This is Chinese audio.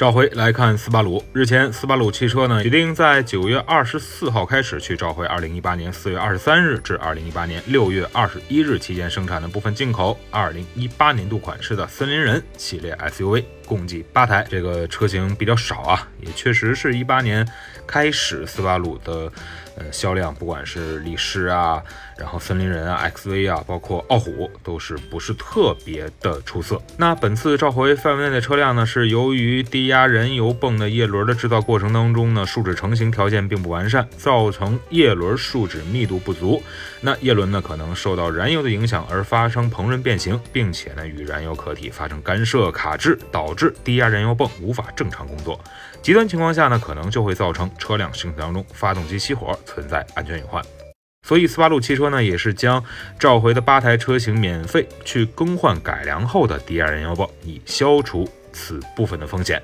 召回来看斯巴鲁。日前，斯巴鲁汽车呢决定在九月二十四号开始去召回二零一八年四月二十三日至二零一八年六月二十一日期间生产的部分进口二零一八年度款式的森林人系列 SUV，共计八台。这个车型比较少啊，也确实是一八年开始斯巴鲁的呃销量，不管是力狮啊，然后森林人啊、XV 啊，包括傲虎，都是不是特别的出色。那本次召回范围内的车辆呢，是由于低压燃油泵的叶轮的制造过程当中呢，树脂成型条件并不完善，造成叶轮树脂密度不足。那叶轮呢可能受到燃油的影响而发生膨润变形，并且呢与燃油壳体发生干涉卡滞，导致低压燃油泵无法正常工作。极端情况下呢，可能就会造成车辆行驶当中发动机熄火，存在安全隐患。所以斯巴鲁汽车呢，也是将召回的八台车型免费去更换改良后的 D2 燃油泵，以消除此部分的风险。